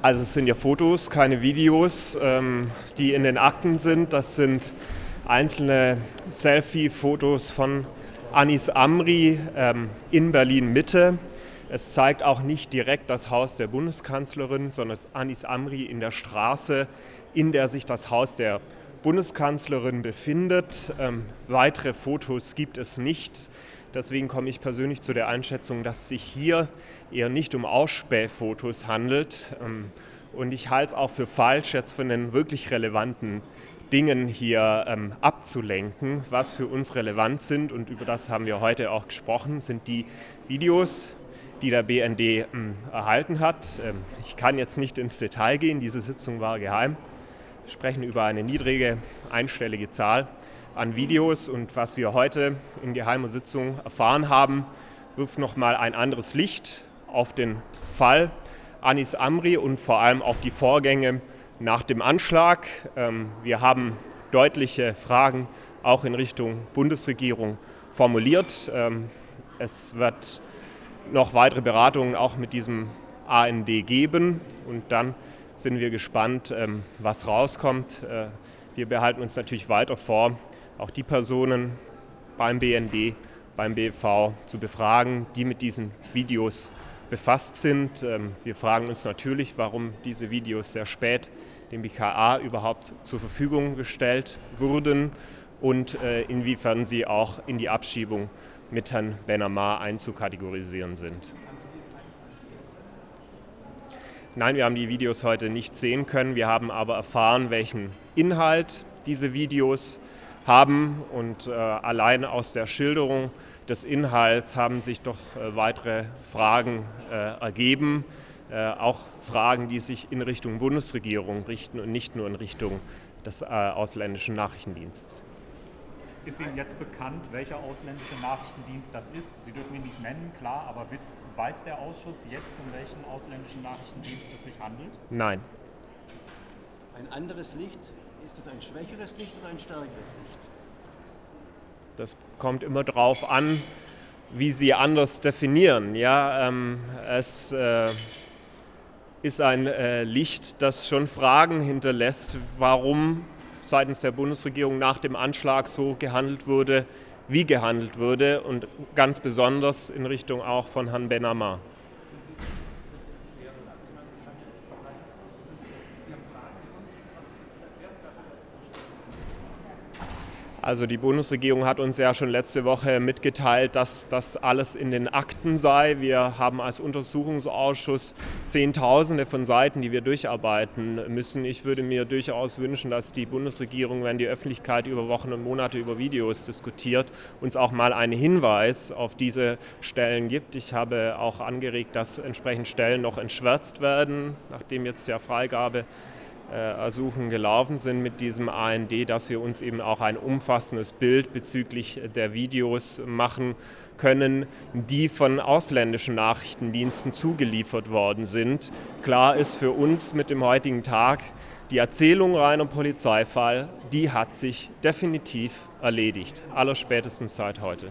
Also es sind ja Fotos, keine Videos, ähm, die in den Akten sind. Das sind einzelne Selfie-Fotos von Anis Amri ähm, in Berlin Mitte. Es zeigt auch nicht direkt das Haus der Bundeskanzlerin, sondern Anis Amri in der Straße, in der sich das Haus der Bundeskanzlerin befindet. Ähm, weitere Fotos gibt es nicht. Deswegen komme ich persönlich zu der Einschätzung, dass es sich hier eher nicht um Ausspähfotos handelt. Ähm, und ich halte es auch für falsch, jetzt von den wirklich relevanten Dingen hier ähm, abzulenken. Was für uns relevant sind, und über das haben wir heute auch gesprochen, sind die Videos, die der BND ähm, erhalten hat. Ähm, ich kann jetzt nicht ins Detail gehen, diese Sitzung war geheim. Wir sprechen über eine niedrige einstellige Zahl an Videos und was wir heute in geheimer Sitzung erfahren haben, wirft nochmal ein anderes Licht auf den Fall Anis Amri und vor allem auf die Vorgänge nach dem Anschlag. Ähm, wir haben deutliche Fragen auch in Richtung Bundesregierung formuliert. Ähm, es wird noch weitere Beratungen auch mit diesem AND geben und dann sind wir gespannt, ähm, was rauskommt. Äh, wir behalten uns natürlich weiter vor, auch die Personen beim BND, beim BV zu befragen, die mit diesen Videos befasst sind. Ähm, wir fragen uns natürlich, warum diese Videos sehr spät dem BKA überhaupt zur Verfügung gestellt wurden und äh, inwiefern sie auch in die Abschiebung mit Herrn Benamar einzukategorisieren sind. Nein, wir haben die Videos heute nicht sehen können. Wir haben aber erfahren, welchen Inhalt diese Videos haben. Und äh, allein aus der Schilderung des Inhalts haben sich doch äh, weitere Fragen äh, ergeben. Äh, auch Fragen, die sich in Richtung Bundesregierung richten und nicht nur in Richtung des äh, ausländischen Nachrichtendienstes. Ist Ihnen jetzt bekannt, welcher ausländische Nachrichtendienst das ist? Sie dürfen ihn nicht nennen, klar, aber weiß der Ausschuss jetzt, um welchen ausländischen Nachrichtendienst es sich handelt? Nein. Ein anderes Licht ist es ein schwächeres Licht oder ein stärkeres Licht? Das kommt immer darauf an, wie Sie anders definieren. Ja, ähm, es äh, ist ein äh, Licht, das schon Fragen hinterlässt, warum seitens der Bundesregierung nach dem Anschlag so gehandelt wurde, wie gehandelt wurde und ganz besonders in Richtung auch von Herrn Benamar. Also die Bundesregierung hat uns ja schon letzte Woche mitgeteilt, dass das alles in den Akten sei. Wir haben als Untersuchungsausschuss Zehntausende von Seiten, die wir durcharbeiten müssen. Ich würde mir durchaus wünschen, dass die Bundesregierung, wenn die Öffentlichkeit über Wochen und Monate über Videos diskutiert, uns auch mal einen Hinweis auf diese Stellen gibt. Ich habe auch angeregt, dass entsprechend Stellen noch entschwärzt werden, nachdem jetzt ja Freigabe Ersuchen gelaufen sind mit diesem AND, dass wir uns eben auch ein umfassendes Bild bezüglich der Videos machen können, die von ausländischen Nachrichtendiensten zugeliefert worden sind. Klar ist für uns mit dem heutigen Tag, die Erzählung reiner Polizeifall, die hat sich definitiv erledigt, allerspätestens seit heute.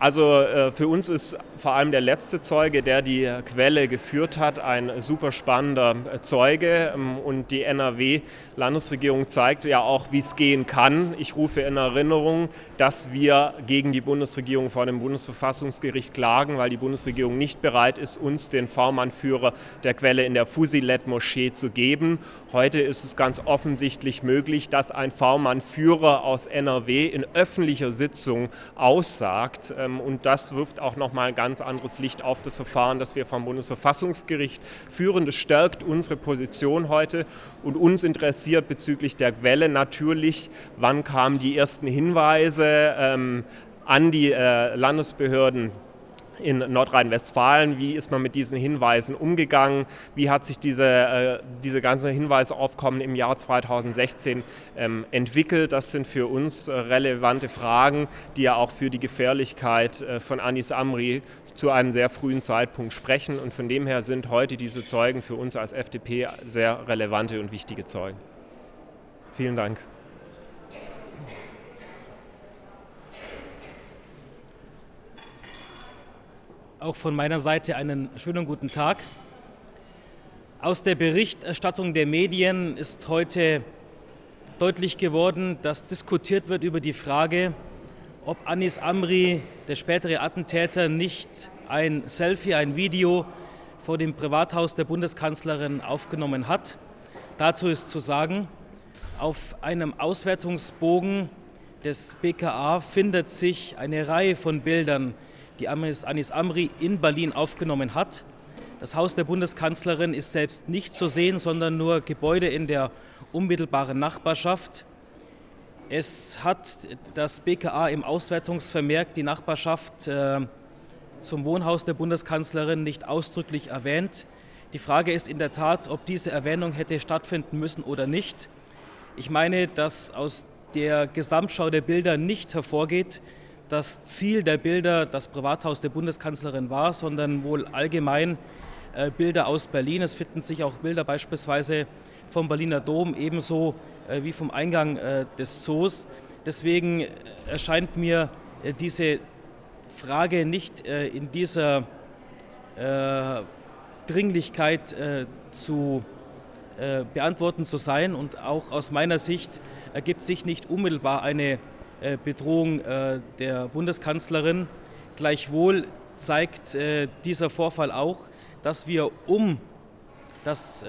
Also äh, für uns ist vor allem der letzte Zeuge, der die Quelle geführt hat, ein super spannender äh, Zeuge. Ähm, und die NRW-Landesregierung zeigt ja auch, wie es gehen kann. Ich rufe in Erinnerung, dass wir gegen die Bundesregierung vor dem Bundesverfassungsgericht klagen, weil die Bundesregierung nicht bereit ist, uns den V-Mann-Führer der Quelle in der Fusilet-Moschee zu geben. Heute ist es ganz offensichtlich möglich, dass ein V-Mann-Führer aus NRW in öffentlicher Sitzung aussagt. Ähm, und das wirft auch nochmal ein ganz anderes Licht auf das Verfahren, das wir vom Bundesverfassungsgericht führen. Das stärkt unsere Position heute und uns interessiert bezüglich der Quelle natürlich, wann kamen die ersten Hinweise ähm, an die äh, Landesbehörden in Nordrhein-Westfalen. Wie ist man mit diesen Hinweisen umgegangen? Wie hat sich diese, äh, diese ganze Hinweisaufkommen im Jahr 2016 ähm, entwickelt? Das sind für uns äh, relevante Fragen, die ja auch für die Gefährlichkeit äh, von Anis Amri zu einem sehr frühen Zeitpunkt sprechen. Und von dem her sind heute diese Zeugen für uns als FDP sehr relevante und wichtige Zeugen. Vielen Dank. Auch von meiner Seite einen schönen guten Tag. Aus der Berichterstattung der Medien ist heute deutlich geworden, dass diskutiert wird über die Frage, ob Anis Amri, der spätere Attentäter, nicht ein Selfie, ein Video vor dem Privathaus der Bundeskanzlerin aufgenommen hat. Dazu ist zu sagen, auf einem Auswertungsbogen des BKA findet sich eine Reihe von Bildern die Anis Amri in Berlin aufgenommen hat. Das Haus der Bundeskanzlerin ist selbst nicht zu sehen, sondern nur Gebäude in der unmittelbaren Nachbarschaft. Es hat das BKA im Auswertungsvermerk die Nachbarschaft äh, zum Wohnhaus der Bundeskanzlerin nicht ausdrücklich erwähnt. Die Frage ist in der Tat, ob diese Erwähnung hätte stattfinden müssen oder nicht. Ich meine, dass aus der Gesamtschau der Bilder nicht hervorgeht, das Ziel der Bilder das Privathaus der Bundeskanzlerin war, sondern wohl allgemein äh, Bilder aus Berlin. Es finden sich auch Bilder beispielsweise vom Berliner Dom ebenso äh, wie vom Eingang äh, des Zoos. Deswegen erscheint mir diese Frage nicht in dieser Dringlichkeit zu beantworten zu sein. Und auch aus meiner Sicht ergibt sich nicht unmittelbar eine äh, Bedrohung äh, der Bundeskanzlerin. Gleichwohl zeigt äh, dieser Vorfall auch, dass wir um das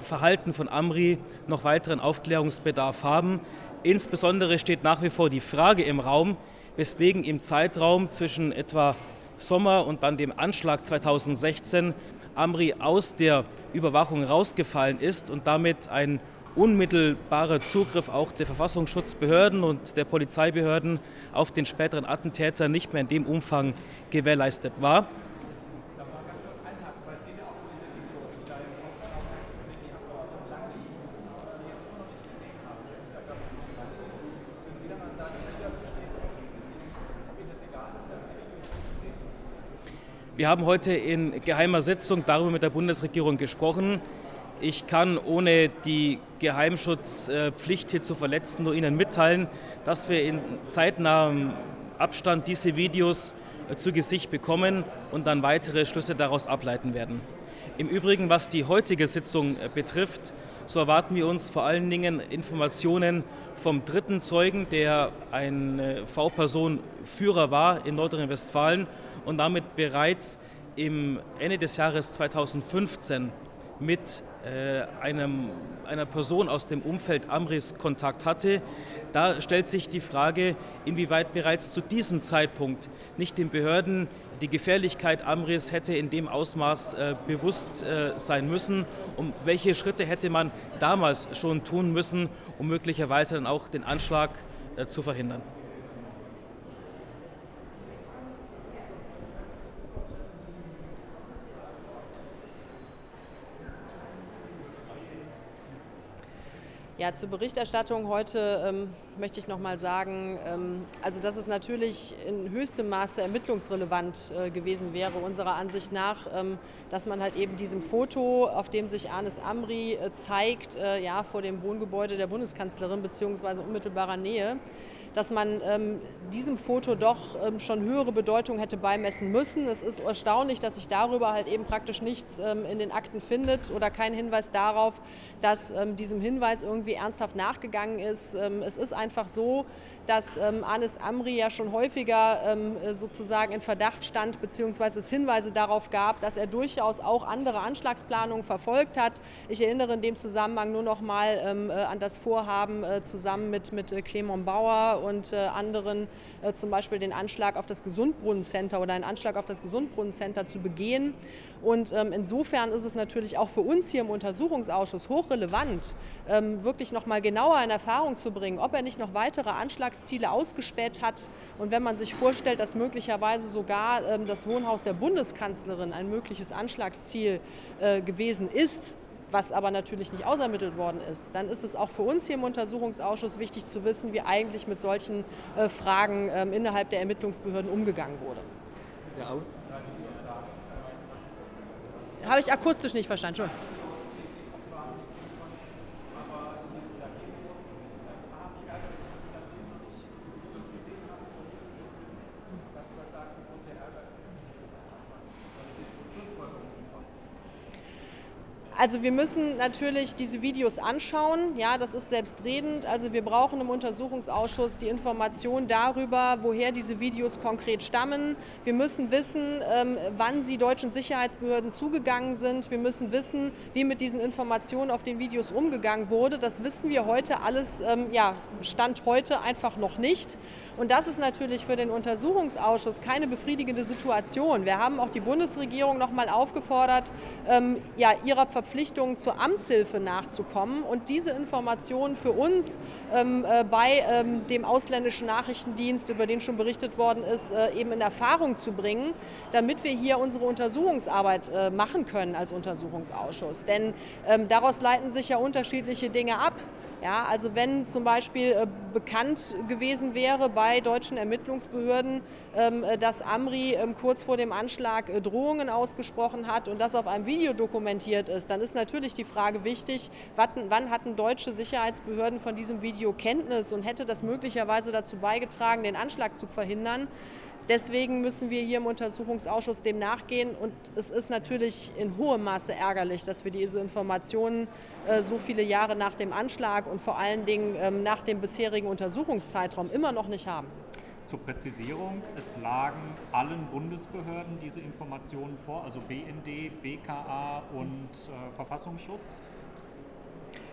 Verhalten von Amri noch weiteren Aufklärungsbedarf haben. Insbesondere steht nach wie vor die Frage im Raum, weswegen im Zeitraum zwischen etwa Sommer und dann dem Anschlag 2016 Amri aus der Überwachung rausgefallen ist und damit ein unmittelbarer Zugriff auch der Verfassungsschutzbehörden und der Polizeibehörden auf den späteren Attentäter nicht mehr in dem Umfang gewährleistet war. Wir haben heute in geheimer Sitzung darüber mit der Bundesregierung gesprochen. Ich kann ohne die Geheimschutzpflicht hier zu verletzen nur Ihnen mitteilen, dass wir in zeitnahem Abstand diese Videos äh, zu Gesicht bekommen und dann weitere Schlüsse daraus ableiten werden. Im Übrigen, was die heutige Sitzung äh, betrifft, so erwarten wir uns vor allen Dingen Informationen vom dritten Zeugen, der ein äh, V-Person-Führer war in Nordrhein-Westfalen und damit bereits im Ende des Jahres 2015 mit einem, einer Person aus dem Umfeld Amris Kontakt hatte. Da stellt sich die Frage, inwieweit bereits zu diesem Zeitpunkt nicht den Behörden die Gefährlichkeit Amris hätte in dem Ausmaß äh, bewusst äh, sein müssen und welche Schritte hätte man damals schon tun müssen, um möglicherweise dann auch den Anschlag äh, zu verhindern. Ja, zur Berichterstattung. Heute ähm, möchte ich noch mal sagen, ähm, also dass es natürlich in höchstem Maße ermittlungsrelevant äh, gewesen wäre, unserer Ansicht nach, ähm, dass man halt eben diesem Foto, auf dem sich Anis Amri äh, zeigt, äh, ja, vor dem Wohngebäude der Bundeskanzlerin bzw. unmittelbarer Nähe, dass man ähm, diesem Foto doch ähm, schon höhere Bedeutung hätte beimessen müssen. Es ist erstaunlich, dass sich darüber halt eben praktisch nichts ähm, in den Akten findet oder kein Hinweis darauf, dass ähm, diesem Hinweis irgendwie ernsthaft nachgegangen ist. Es ist einfach so, dass ähm, Anis Amri ja schon häufiger sozusagen in Verdacht stand, beziehungsweise es Hinweise darauf gab, dass er durchaus auch andere Anschlagsplanungen verfolgt hat. Ich erinnere in dem Zusammenhang nur noch mal äh, an das Vorhaben äh, zusammen mit, mit äh, Clement Bauer und äh, anderen äh, zum Beispiel den Anschlag auf das Gesundbrunnencenter oder einen Anschlag auf das Gesundbrunnencenter zu begehen. Und ähm, insofern ist es natürlich auch für uns hier im Untersuchungsausschuss hochrelevant, ähm, wirklich noch mal genauer in Erfahrung zu bringen, ob er nicht noch weitere Anschlagsziele ausgespäht hat. Und wenn man sich vorstellt, dass möglicherweise sogar ähm, das Wohnhaus der Bundeskanzlerin ein mögliches Anschlagsziel äh, gewesen ist, was aber natürlich nicht ausermittelt worden ist, dann ist es auch für uns hier im Untersuchungsausschuss wichtig zu wissen, wie eigentlich mit solchen äh, Fragen ähm, innerhalb der Ermittlungsbehörden umgegangen wurde. Habe ich akustisch nicht verstanden. Schon. Also wir müssen natürlich diese Videos anschauen. Ja, das ist selbstredend. Also wir brauchen im Untersuchungsausschuss die Information darüber, woher diese Videos konkret stammen. Wir müssen wissen, ähm, wann sie deutschen Sicherheitsbehörden zugegangen sind. Wir müssen wissen, wie mit diesen Informationen auf den Videos umgegangen wurde. Das wissen wir heute alles, ähm, ja, Stand heute einfach noch nicht. Und das ist natürlich für den Untersuchungsausschuss keine befriedigende Situation. Wir haben auch die Bundesregierung noch mal aufgefordert, ähm, ja, ihrer Verpflichtung Verpflichtungen zur Amtshilfe nachzukommen und diese Informationen für uns ähm, äh, bei ähm, dem ausländischen Nachrichtendienst, über den schon berichtet worden ist, äh, eben in Erfahrung zu bringen, damit wir hier unsere Untersuchungsarbeit äh, machen können als Untersuchungsausschuss. Denn ähm, daraus leiten sich ja unterschiedliche Dinge ab. Ja, also wenn zum Beispiel äh, bekannt gewesen wäre bei deutschen Ermittlungsbehörden, ähm, äh, dass Amri ähm, kurz vor dem Anschlag äh, Drohungen ausgesprochen hat und das auf einem Video dokumentiert ist, dann ist natürlich die Frage wichtig, wann hatten deutsche Sicherheitsbehörden von diesem Video Kenntnis und hätte das möglicherweise dazu beigetragen, den Anschlag zu verhindern. Deswegen müssen wir hier im Untersuchungsausschuss dem nachgehen. Und es ist natürlich in hohem Maße ärgerlich, dass wir diese Informationen äh, so viele Jahre nach dem Anschlag und vor allen Dingen ähm, nach dem bisherigen Untersuchungszeitraum immer noch nicht haben. Zur Präzisierung, es lagen allen Bundesbehörden diese Informationen vor, also BND, BKA und äh, Verfassungsschutz.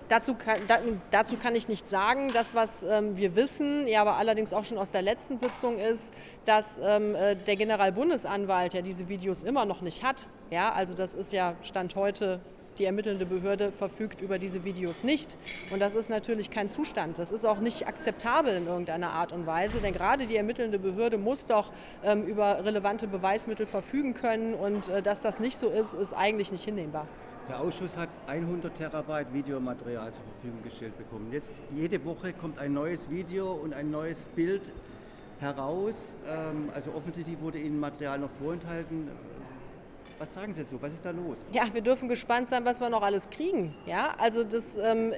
Dazu kann, da, dazu kann ich nichts sagen. Das, was ähm, wir wissen, ja, aber allerdings auch schon aus der letzten Sitzung ist, dass ähm, äh, der Generalbundesanwalt ja diese Videos immer noch nicht hat. Ja, also das ist ja Stand heute die ermittelnde Behörde verfügt über diese Videos nicht. Und das ist natürlich kein Zustand. Das ist auch nicht akzeptabel in irgendeiner Art und Weise, denn gerade die ermittelnde Behörde muss doch ähm, über relevante Beweismittel verfügen können. Und äh, dass das nicht so ist, ist eigentlich nicht hinnehmbar. Der Ausschuss hat 100 Terabyte Videomaterial zur Verfügung gestellt bekommen. Jetzt jede Woche kommt ein neues Video und ein neues Bild heraus. Ähm, also offensichtlich wurde Ihnen Material noch vorenthalten. Was sagen Sie dazu? Was ist da los? Ja, wir dürfen gespannt sein, was wir noch alles kriegen. Ja, also das ähm,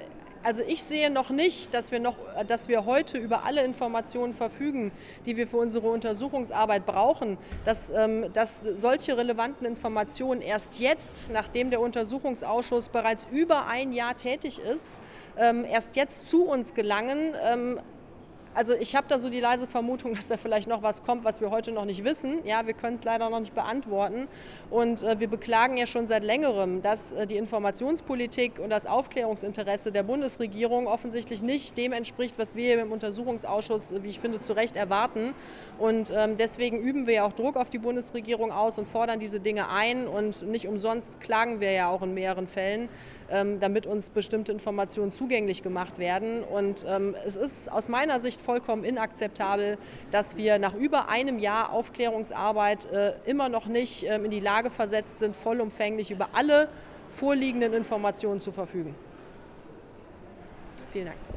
also ich sehe noch nicht, dass wir, noch, dass wir heute über alle Informationen verfügen, die wir für unsere Untersuchungsarbeit brauchen, dass, ähm, dass solche relevanten Informationen erst jetzt, nachdem der Untersuchungsausschuss bereits über ein Jahr tätig ist, ähm, erst jetzt zu uns gelangen. Also ich habe da so die leise Vermutung, dass da vielleicht noch was kommt, was wir heute noch nicht wissen. Ja, wir können es leider noch nicht beantworten. Und äh, wir beklagen ja schon seit längerem, dass äh, die Informationspolitik und das Aufklärungsinteresse der Bundesregierung offensichtlich nicht dem entspricht, was wir im Untersuchungsausschuss, wie ich finde, zu Recht erwarten. Und ähm, deswegen üben wir ja auch Druck auf die Bundesregierung aus und fordern diese Dinge ein. Und nicht umsonst klagen wir ja auch in mehreren Fällen, ähm, damit uns bestimmte Informationen zugänglich gemacht werden. Und ähm, es ist aus meiner Sicht vollkommen inakzeptabel, dass wir nach über einem Jahr Aufklärungsarbeit äh, immer noch nicht äh, in die Lage versetzt sind, vollumfänglich über alle vorliegenden Informationen zu verfügen. Vielen Dank.